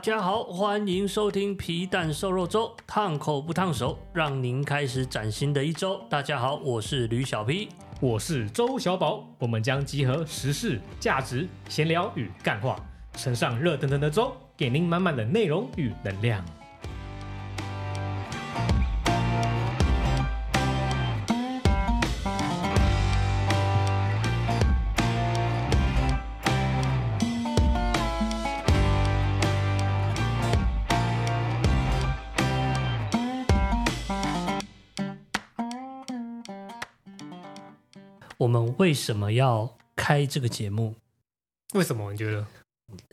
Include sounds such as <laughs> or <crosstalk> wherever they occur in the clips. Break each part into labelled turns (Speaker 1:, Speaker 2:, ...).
Speaker 1: 大家好，欢迎收听皮蛋瘦肉粥，烫口不烫手，让您开始崭新的一周。大家好，我是吕小皮，
Speaker 2: 我是周小宝，我们将集合时事、价值、闲聊与干话，盛上热腾腾的粥，给您满满的内容与能量。
Speaker 1: 为什么要开这个节目？
Speaker 2: 为什么你觉得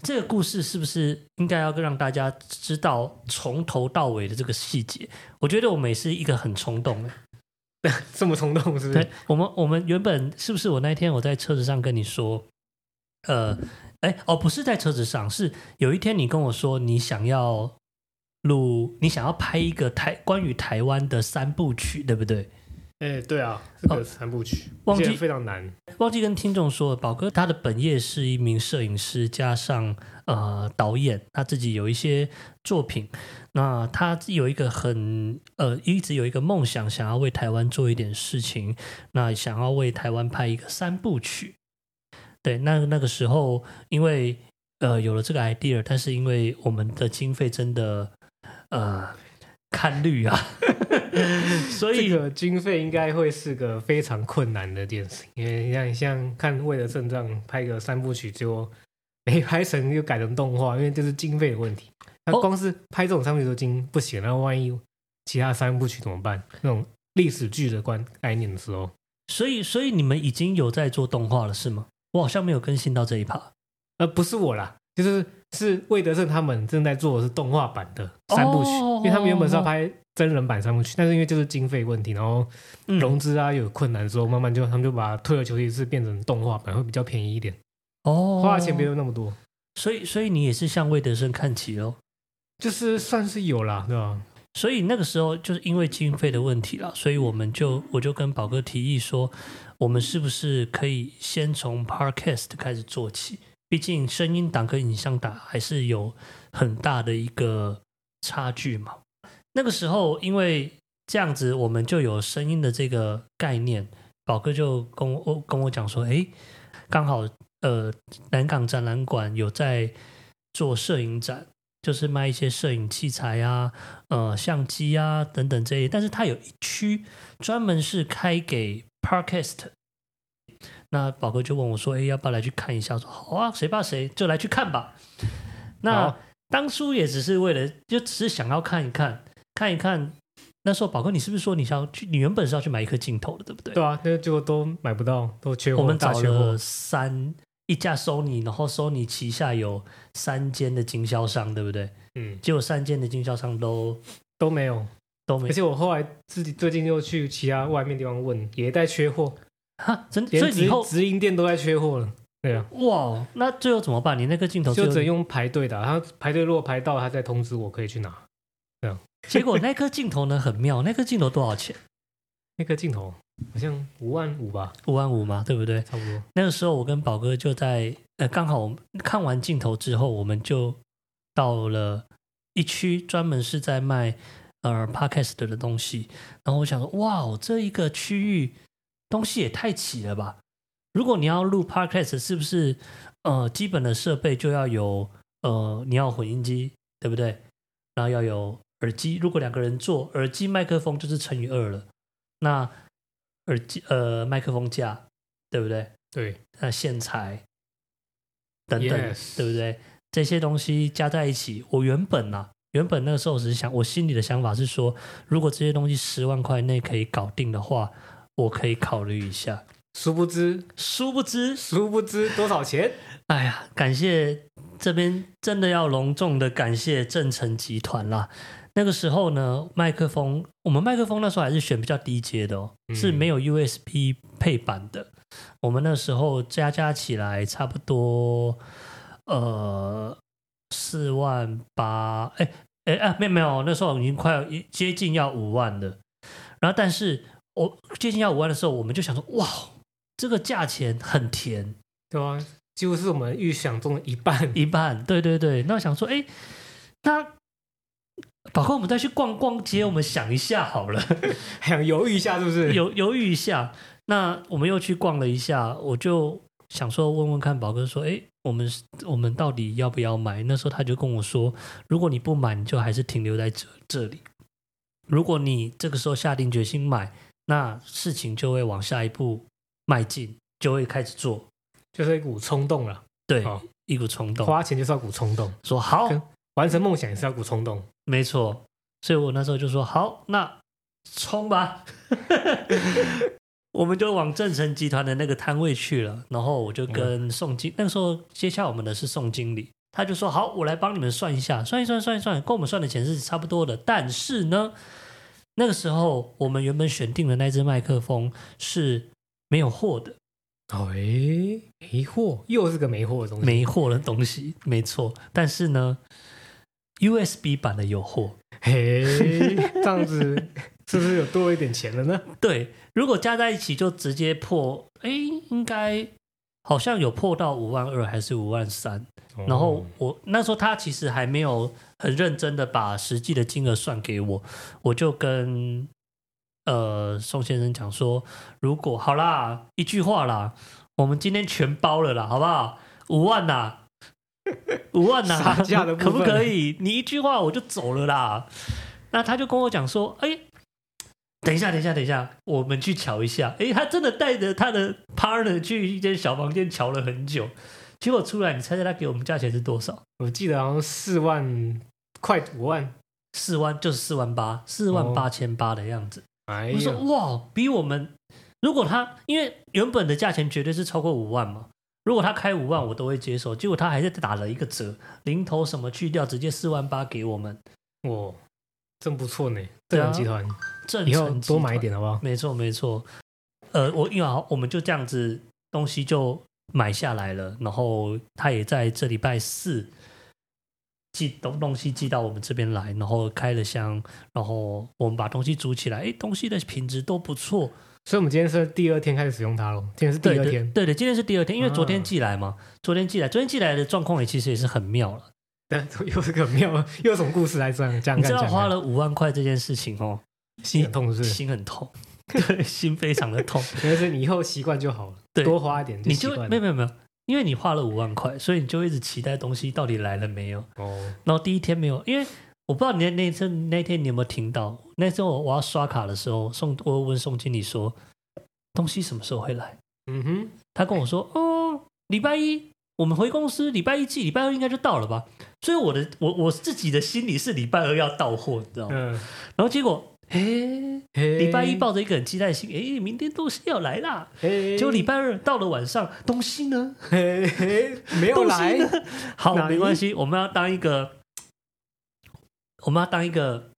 Speaker 1: 这个故事是不是应该要让大家知道从头到尾的这个细节？我觉得我们也是一个很冲动的，<laughs>
Speaker 2: 这么冲动是不是？
Speaker 1: 对，我们我们原本是不是我那天我在车子上跟你说，呃，哎哦，不是在车子上，是有一天你跟我说你想要录，你想要拍一个台关于台湾的三部曲，对不对？
Speaker 2: 哎，对啊，这个三部曲，
Speaker 1: 哦、忘记
Speaker 2: 非常难。
Speaker 1: 忘记跟听众说，宝哥他的本业是一名摄影师，加上呃导演，他自己有一些作品。那他有一个很呃，一直有一个梦想，想要为台湾做一点事情。那想要为台湾拍一个三部曲。对，那那个时候因为呃有了这个 idea，但是因为我们的经费真的呃。看绿啊，<laughs> 所以
Speaker 2: 这个经费应该会是个非常困难的电视，因为你像像看《为了胜仗》拍个三部曲，就没拍成又改成动画，因为这是经费的问题。那光是拍这种三部曲都已经不行，那万一其他三部曲怎么办？那种历史剧的观概念的时候，
Speaker 1: 所以所以你们已经有在做动画了是吗？我好像没有更新到这一趴，
Speaker 2: 呃，不是我啦。就是是魏德胜他们正在做的是动画版的三部曲，哦、因为他们原本是要拍真人版三部曲，哦、但是因为就是经费问题，然后融资啊有困难的时候，嗯、慢慢就他们就把退而求其次变成动画版，会比较便宜一点。哦，花的钱没有那么多，
Speaker 1: 所以所以你也是向魏德胜看齐哦？
Speaker 2: 就是算是有啦，对吧？
Speaker 1: 所以那个时候就是因为经费的问题啦，所以我们就我就跟宝哥提议说，我们是不是可以先从 Podcast 开始做起？毕竟声音档跟影像档还是有很大的一个差距嘛。那个时候，因为这样子，我们就有声音的这个概念。宝哥就跟我跟我讲说：“哎，刚好呃，南港展览馆有在做摄影展，就是卖一些摄影器材啊、呃相机啊等等这些。但是它有一区专门是开给 Podcast。”那宝哥就问我说：“哎，要不要来去看一下？”说：“好啊，谁怕谁，就来去看吧。<laughs> ”那当初也只是为了，就只是想要看一看，看一看。那时候宝哥，你是不是说你想要去？你原本是要去买一颗镜头的，对不对？
Speaker 2: 对啊，那结果都买不到，都缺货。
Speaker 1: 我们找了三一家 Sony，然后 Sony 旗下有三间的经销商，对不对？嗯，结果三间的经销商都
Speaker 2: 都没有，
Speaker 1: 都没有。
Speaker 2: 而且我后来自己最近又去其他外面地方问，也在缺货。
Speaker 1: 哈，真的，所以以后
Speaker 2: 直营店都在缺货了。对啊，
Speaker 1: 哇，那最后怎么办？你那个镜头
Speaker 2: 就只能用排队的，他排队如果排到，他再通知我可以去拿。这样，<laughs>
Speaker 1: 结果那颗镜头呢很妙，那颗镜头多少钱？
Speaker 2: 那颗镜头好像五万五吧，
Speaker 1: 五万五嘛，对不对？
Speaker 2: 差不多。
Speaker 1: 那个时候我跟宝哥就在呃，刚好看完镜头之后，我们就到了一区专门是在卖呃 Podcast 的东西，然后我想说，哇，这一个区域。东西也太齐了吧！如果你要录 Podcast，是不是呃基本的设备就要有呃你要混音机，对不对？然后要有耳机，如果两个人做，耳机麦克风就是乘以二了。那耳机呃麦克风架，对不对？
Speaker 2: 对。
Speaker 1: 那线材等等，Yes. 对不对？这些东西加在一起，我原本啊，原本那个时候只是想，我心里的想法是说，如果这些东西十万块内可以搞定的话。我可以考虑一下，
Speaker 2: 殊不知，
Speaker 1: 殊不知，
Speaker 2: 殊不知多少钱？
Speaker 1: 哎呀，感谢这边真的要隆重的感谢正成集团啦。那个时候呢，麦克风，我们麦克风那时候还是选比较低阶的哦，嗯、是没有 USB 配版的。我们那时候加加起来差不多，呃，四万八，哎哎啊，没有没有，那时候已经快要接近要五万了。然后，但是。我接近要五万的时候，我们就想说，哇，这个价钱很甜，
Speaker 2: 对啊，几乎是我们预想中的一半，<laughs>
Speaker 1: 一半。对对对，那我想说，哎，那宝哥，我们再去逛逛街，我们想一下好了，<laughs>
Speaker 2: 想犹豫一下是不是？
Speaker 1: 犹犹豫一下。那我们又去逛了一下，我就想说问问看宝哥说，哎，我们我们到底要不要买？那时候他就跟我说，如果你不买，你就还是停留在这这里；如果你这个时候下定决心买，那事情就会往下一步迈进，就会开始做，
Speaker 2: 就是一股冲动了。
Speaker 1: 对，哦、一股冲动，
Speaker 2: 花钱就是要股冲动。
Speaker 1: 说好，
Speaker 2: 完成梦想也是要股冲动。
Speaker 1: 没错，所以我那时候就说好，那冲吧。<laughs> 我们就往正成集团的那个摊位去了，然后我就跟宋经，嗯、那个时候接洽我们的是宋经理，他就说好，我来帮你们算一下，算一算，算一算，跟我们算的钱是差不多的。但是呢，那个时候我们原本选定的那支麦克风是没有货的。
Speaker 2: 哦，诶，没货，又是个没货的东西，
Speaker 1: 没货的东西，没错。但是呢，USB 版的有货，<laughs>
Speaker 2: 嘿，这样子是不是有多一点钱了呢？<laughs>
Speaker 1: 对。如果加在一起就直接破，哎，应该好像有破到五万二还是五万三。然后我那时候他其实还没有很认真的把实际的金额算给我，我就跟呃宋先生讲说，如果好啦，一句话啦，我们今天全包了啦，好不好？五万呐，五万呐，<laughs> 可不可以？你一句话我就走了啦。那他就跟我讲说，哎。等一下，等一下，等一下，我们去瞧一下。诶，他真的带着他的 partner 去一间小房间瞧了很久，结果出来，你猜猜他给我们价钱是多少？
Speaker 2: 我记得好像四万，快五万，
Speaker 1: 四万就是四万八，四万八千八的样子。
Speaker 2: 哎，
Speaker 1: 我说哇，比我们如果他因为原本的价钱绝对是超过五万嘛，如果他开五万我都会接受，结果他还是打了一个折，零头什么去掉，直接四万八给我们。
Speaker 2: 哇，真不错呢，正成集团。
Speaker 1: 正
Speaker 2: 以后多买一点好不好？
Speaker 1: 没错没错，呃，我因为我们就这样子东西就买下来了，然后他也在这礼拜四寄东东西寄到我们这边来，然后开了箱，然后我们把东西煮起来，哎，东西的品质都不错，
Speaker 2: 所以我们今天是第二天开始使用它了。今天是第二天，
Speaker 1: 对的，今天是第二天，因为昨天寄来嘛，啊、昨天寄来，昨天寄来的状况也其实也是很妙了。
Speaker 2: 但又是个妙，又有什么故事来这样？
Speaker 1: 你知道花了五万块这件事情哦。
Speaker 2: 心很痛是，是？
Speaker 1: 心很痛，<laughs> 对，心非常的痛。<laughs>
Speaker 2: 但是你以后习惯就好了，对，多花一点就，
Speaker 1: 你就没有没有没有，因为你花了五万块，所以你就一直期待东西到底来了没有。哦，然后第一天没有，因为我不知道你那那次那天你有没有听到？那时候我我要刷卡的时候，宋我问宋经理说，东西什么时候会来？嗯哼，他跟我说，哦，礼拜一我们回公司，礼拜一寄，礼拜二应该就到了吧？所以我的我我自己的心里是礼拜二要到货，你知道吗？嗯，然后结果。哎，礼拜一抱着一个很期待的心，哎，明天东西要来啦。结果礼拜二到了晚上，东西呢？
Speaker 2: 没有来。
Speaker 1: 好，没关系，我们要当一个，我们要当一个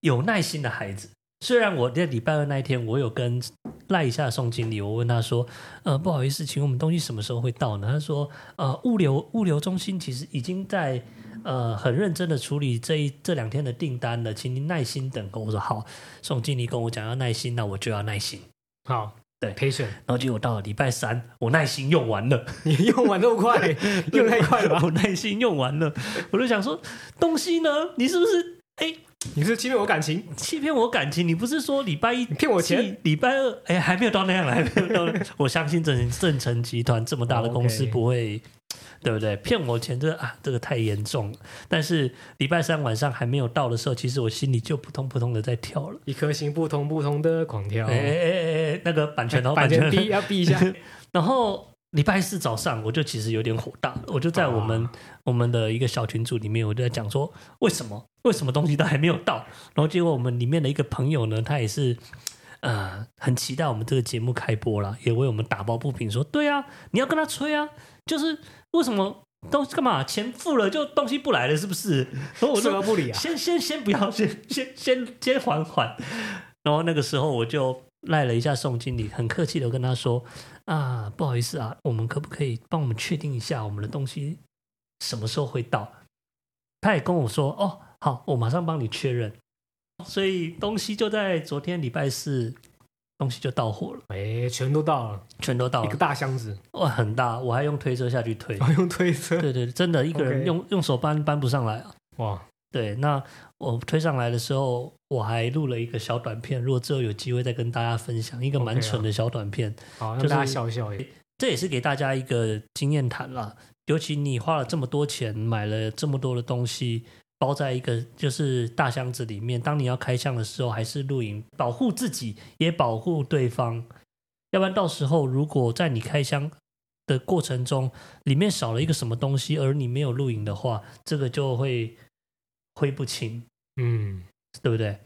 Speaker 1: 有耐心的孩子。虽然我在礼拜二那一天，我有跟赖一下宋经理，我问他说：“呃，不好意思，请问我们东西什么时候会到呢？”他说：“呃，物流物流中心其实已经在。”呃，很认真的处理这一这两天的订单了，请您耐心等候。我说好，宋经理跟我讲要耐心，那我就要耐心。
Speaker 2: 好，
Speaker 1: 对
Speaker 2: ，patient。
Speaker 1: 然后结果到了礼拜三，我耐心用完了。<laughs>
Speaker 2: 你用完那么快，<laughs> 用太快了吧？
Speaker 1: 我耐心用完了，我就想说，东西呢？你是不是？哎，
Speaker 2: 你是欺骗我感情？
Speaker 1: 欺骗我感情？你不是说礼拜一
Speaker 2: 骗我钱？
Speaker 1: 礼拜二，哎，还没有到那样，还没有到。我相信正正成集团这么大的公司不会。对不对？骗我钱这啊，这个太严重了。但是礼拜三晚上还没有到的时候，其实我心里就扑通扑通的在跳了，
Speaker 2: 一颗心扑通扑通的狂跳。
Speaker 1: 哎哎哎哎，那个版权哦，<laughs>
Speaker 2: 版权逼要逼一下。<laughs>
Speaker 1: 然后礼拜四早上，我就其实有点火大，我就在我们、啊、我们的一个小群组里面，我就在讲说，为什么为什么东西都还没有到？然后结果我们里面的一个朋友呢，他也是呃很期待我们这个节目开播了，也为我们打抱不平，说对啊，你要跟他催啊，就是。为什么东西干嘛？钱付了就东西不来了，是不是？然 <laughs> 后我说
Speaker 2: 不理啊，
Speaker 1: 先先先不要，先先先先缓缓。然后那个时候我就赖了一下宋经理，很客气的跟他说：“啊，不好意思啊，我们可不可以帮我们确定一下我们的东西什么时候会到？”他也跟我说：“哦，好，我马上帮你确认。”所以东西就在昨天礼拜四。东西就到货了，
Speaker 2: 哎，全都到了，
Speaker 1: 全都到了，
Speaker 2: 一个大箱子，
Speaker 1: 哇，很大，我还用推车下去推，<laughs>
Speaker 2: 用推车，
Speaker 1: 对对，真的一个人用.用手搬搬不上来啊，
Speaker 2: 哇，
Speaker 1: 对，那我推上来的时候，我还录了一个小短片，如果之后有机会再跟大家分享一个蛮蠢的小短片，
Speaker 2: 好，
Speaker 1: 就是
Speaker 2: 让大家笑笑。
Speaker 1: 这也是给大家一个经验谈啦，尤其你花了这么多钱买了这么多的东西，包在一个就是大箱子里面，当你要开箱的时候，还是录影，保护自己也保护对方，要不然到时候如果在你开箱的过程中，里面少了一个什么东西，而你没有录影的话，这个就会挥不清，
Speaker 2: 嗯，
Speaker 1: 对不对？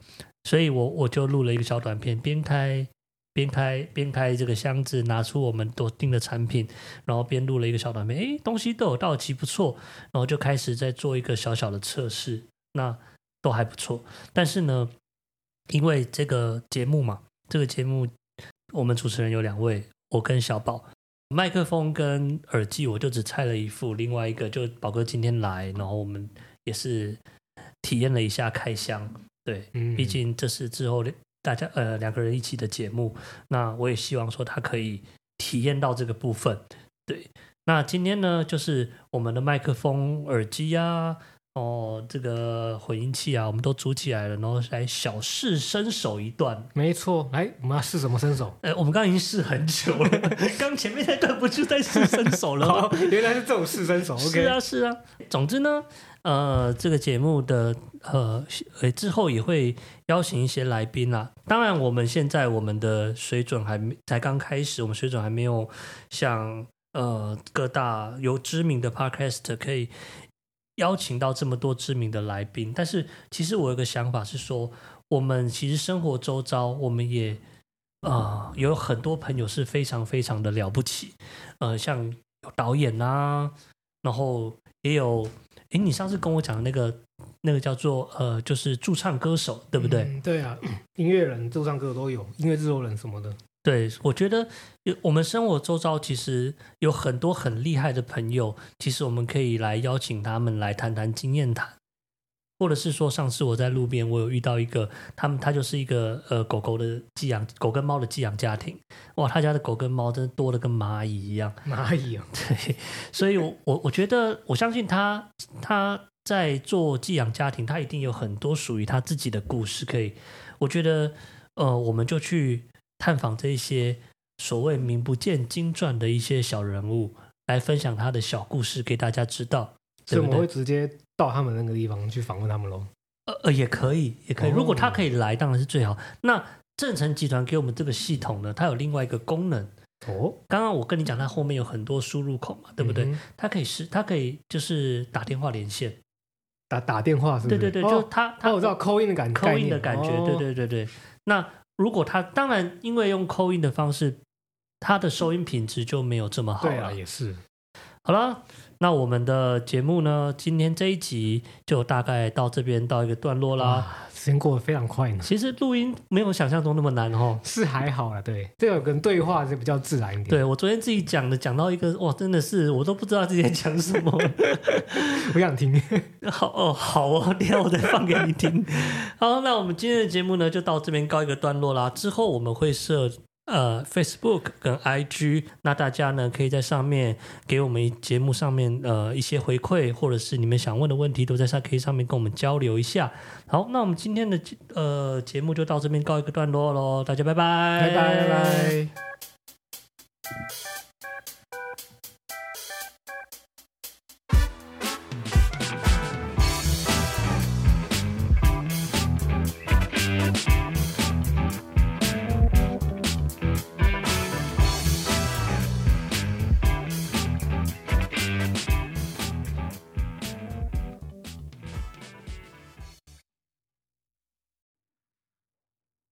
Speaker 1: 所以我我就录了一个小短片，边开。边开边开这个箱子，拿出我们都订的产品，然后边录了一个小短片。哎，东西都有到齐，不错。然后就开始在做一个小小的测试，那都还不错。但是呢，因为这个节目嘛，这个节目我们主持人有两位，我跟小宝，麦克风跟耳机我就只拆了一副，另外一个就宝哥今天来，然后我们也是体验了一下开箱。对，
Speaker 2: 嗯，
Speaker 1: 毕竟这是之后的。大家呃两个人一起的节目，那我也希望说他可以体验到这个部分。对，那今天呢，就是我们的麦克风、耳机呀，哦，这个混音器啊，我们都组起来了，然后来小试身手一段。
Speaker 2: 没错，来，我们要试什么身手？
Speaker 1: 呃，我们刚刚已经试很久了，刚前面那段不就在试身手了吗？
Speaker 2: 原来是这种试身手。
Speaker 1: 是啊，是啊。总之呢。呃，这个节目的呃，之后也会邀请一些来宾啦。当然，我们现在我们的水准还没才刚开始，我们水准还没有像呃各大有知名的 podcast 可以邀请到这么多知名的来宾。但是，其实我有个想法是说，我们其实生活周遭，我们也啊、呃、有很多朋友是非常非常的了不起。呃，像有导演啊，然后也有。哎，你上次跟我讲的那个那个叫做呃，就是驻唱歌手，对不
Speaker 2: 对？对啊，音乐人、驻唱歌手都有，音乐制作人什么的。
Speaker 1: 对，我觉得有我们生活周遭其实有很多很厉害的朋友，其实我们可以来邀请他们来谈谈经验谈，或者是说，上次我在路边我有遇到一个，他们他就是一个呃狗狗的寄养狗跟猫的寄养家庭，哇，他家的狗跟猫真的多的跟蚂蚁一样，
Speaker 2: 蚂蚁啊，
Speaker 1: 对，所以我我我觉得我相信他他在做寄养家庭，他一定有很多属于他自己的故事可以，我觉得呃，我们就去探访这一些所谓名不见经传的一些小人物，来分享他的小故事给大家知道。
Speaker 2: 所以我们会直接到他们那个地方去访问他们喽。
Speaker 1: 呃呃，也可以，也可以。如果他可以来，当然是最好。那正成集团给我们这个系统呢，它有另外一个功能。哦，刚刚我跟你讲，它后面有很多输入口嘛，对不对？它可以是，它可以就是打电话连线，
Speaker 2: 打打电话是不是？
Speaker 1: 对对对，就它它
Speaker 2: 我知道 call in 的感觉，call
Speaker 1: in 的感觉，对对对对。那如果他当然因为用 call in 的方式，他的收音品质就没有这么好了。
Speaker 2: 对啊，也是。
Speaker 1: 好了。那我们的节目呢？今天这一集就大概到这边到一个段落啦。
Speaker 2: 时间过得非常快呢。
Speaker 1: 其实录音没有想象中那么难哦，
Speaker 2: 是还好啦。对，这个跟对话是比较自然一点。
Speaker 1: 对，我昨天自己讲的，讲到一个哇，真的是我都不知道自己在讲什么。<laughs>
Speaker 2: 我想听。<laughs>
Speaker 1: 好哦，好哦，等下我再放给你听。好，那我们今天的节目呢，就到这边告一个段落啦。之后我们会设。呃，Facebook 跟 IG，那大家呢可以在上面给我们节目上面呃一些回馈，或者是你们想问的问题，都在上可以上面跟我们交流一下。好，那我们今天的呃节目就到这边告一个段落喽，大家拜，
Speaker 2: 拜拜拜拜。